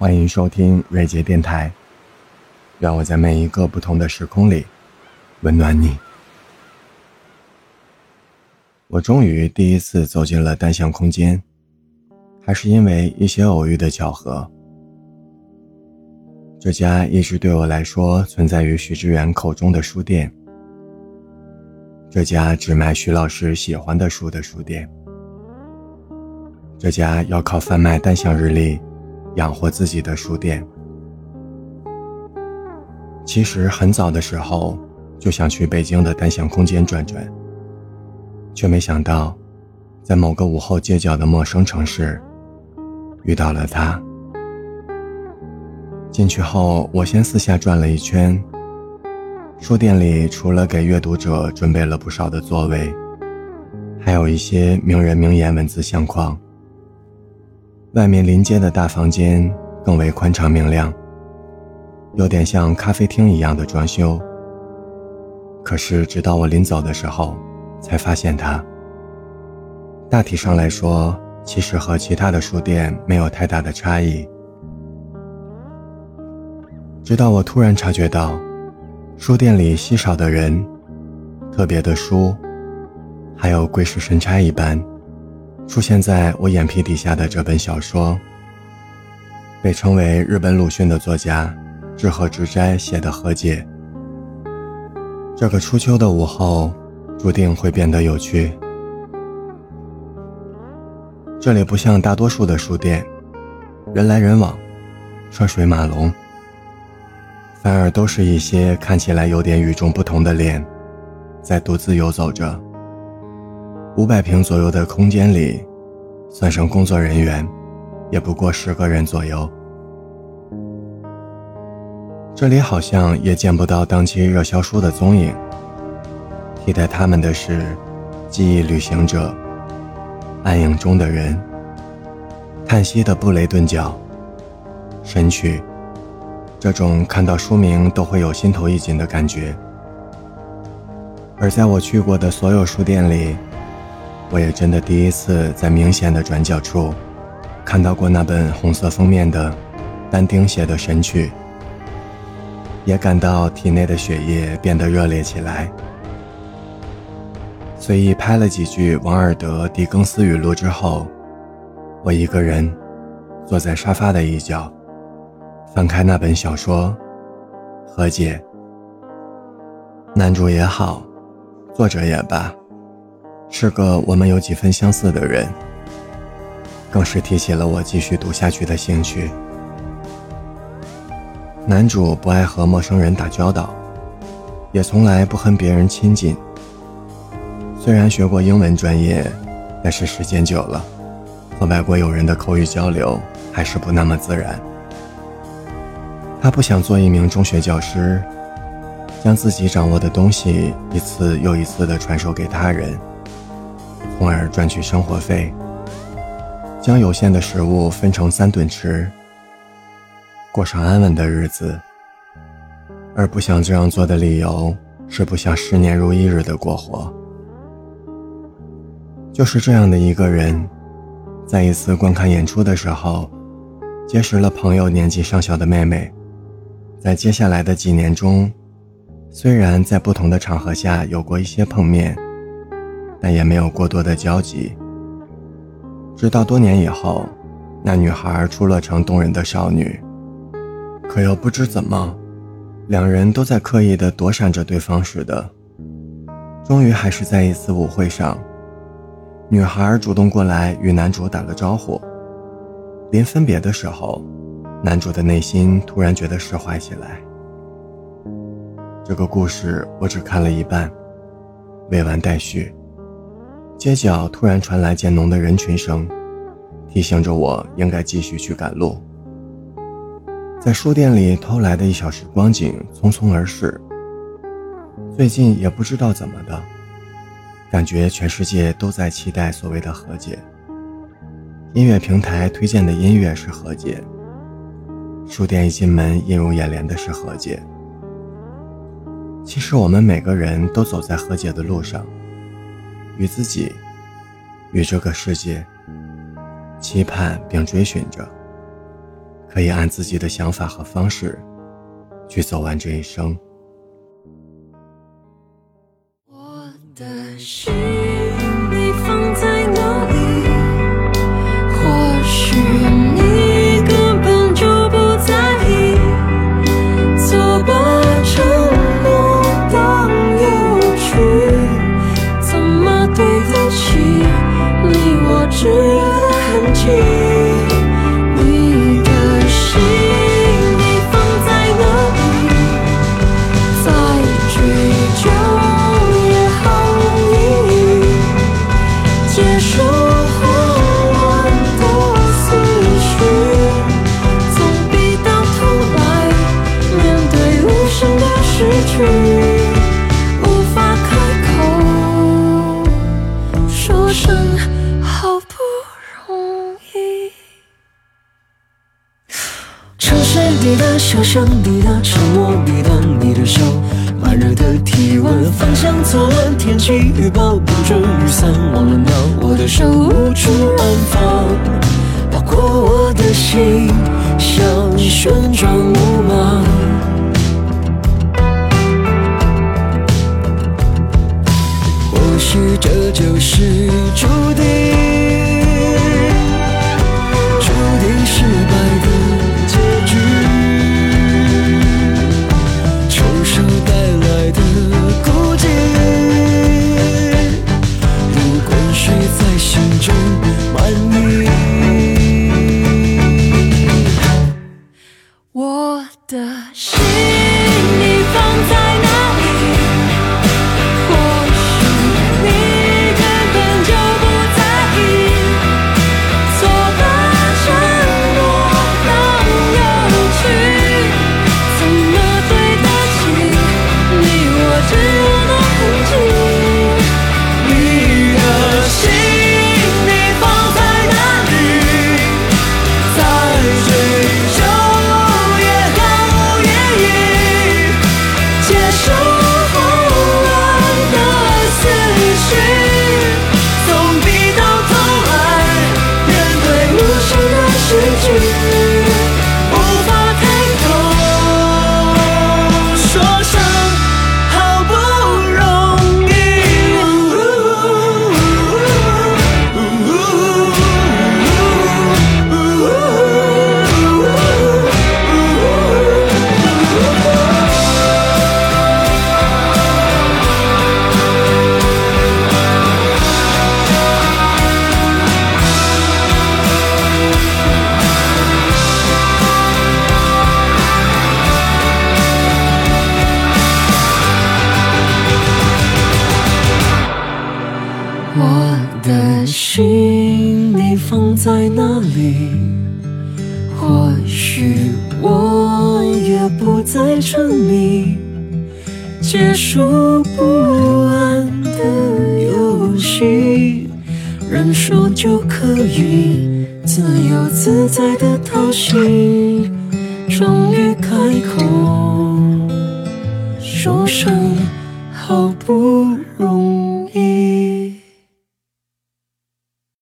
欢迎收听瑞杰电台，让我在每一个不同的时空里温暖你。我终于第一次走进了单向空间，还是因为一些偶遇的巧合。这家一直对我来说存在于许知远口中的书店，这家只卖徐老师喜欢的书的书店，这家要靠贩卖单向日历。养活自己的书店。其实很早的时候就想去北京的单向空间转转，却没想到，在某个午后街角的陌生城市，遇到了他。进去后，我先四下转了一圈。书店里除了给阅读者准备了不少的座位，还有一些名人名言文字相框。外面临街的大房间更为宽敞明亮，有点像咖啡厅一样的装修。可是直到我临走的时候，才发现它大体上来说，其实和其他的书店没有太大的差异。直到我突然察觉到，书店里稀少的人、特别的书，还有鬼使神差一般。出现在我眼皮底下的这本小说，被称为日本鲁迅的作家志贺直斋写的和解。这个初秋的午后，注定会变得有趣。这里不像大多数的书店，人来人往，车水马龙，反而都是一些看起来有点与众不同的脸，在独自游走着。五百平左右的空间里，算上工作人员，也不过十个人左右。这里好像也见不到当期热销书的踪影，替代他们的是记忆旅行者、暗影中的人、叹息的布雷顿角、神曲，这种看到书名都会有心头一紧的感觉。而在我去过的所有书店里，我也真的第一次在明显的转角处，看到过那本红色封面的但丁写的《神曲》，也感到体内的血液变得热烈起来。随意拍了几句王尔德、狄更斯语录之后，我一个人坐在沙发的一角，翻开那本小说《和解》，男主也好，作者也罢。是个我们有几分相似的人，更是提起了我继续读下去的兴趣。男主不爱和陌生人打交道，也从来不和别人亲近。虽然学过英文专业，但是时间久了，和外国友人的口语交流还是不那么自然。他不想做一名中学教师，将自己掌握的东西一次又一次地传授给他人。从而赚取生活费，将有限的食物分成三顿吃，过上安稳的日子。而不想这样做的理由是不想十年如一日的过活。就是这样的一个人，在一次观看演出的时候，结识了朋友年纪尚小的妹妹。在接下来的几年中，虽然在不同的场合下有过一些碰面。但也没有过多的交集。直到多年以后，那女孩出了成动人的少女，可又不知怎么，两人都在刻意的躲闪着对方似的。终于还是在一次舞会上，女孩主动过来与男主打了招呼。临分别的时候，男主的内心突然觉得释怀起来。这个故事我只看了一半，未完待续。街角突然传来渐浓的人群声，提醒着我应该继续去赶路。在书店里偷来的一小时光景匆匆而逝。最近也不知道怎么的，感觉全世界都在期待所谓的和解。音乐平台推荐的音乐是和解，书店一进门映入眼帘的是和解。其实我们每个人都走在和解的路上。与自己，与这个世界，期盼并追寻着，可以按自己的想法和方式去走完这一生。我的心你滴答小巷里的沉默里的你的手，慢热的体温，方向错了，天气预报不准雨伞忘了拿，我的手无处安放，包括我的心像旋转木马。或许这就是注定，的心我的心你放在哪里？或许我也不再沉迷，结束不安的游戏，人说就可以自由自在的逃行，终于开口说声好不容易。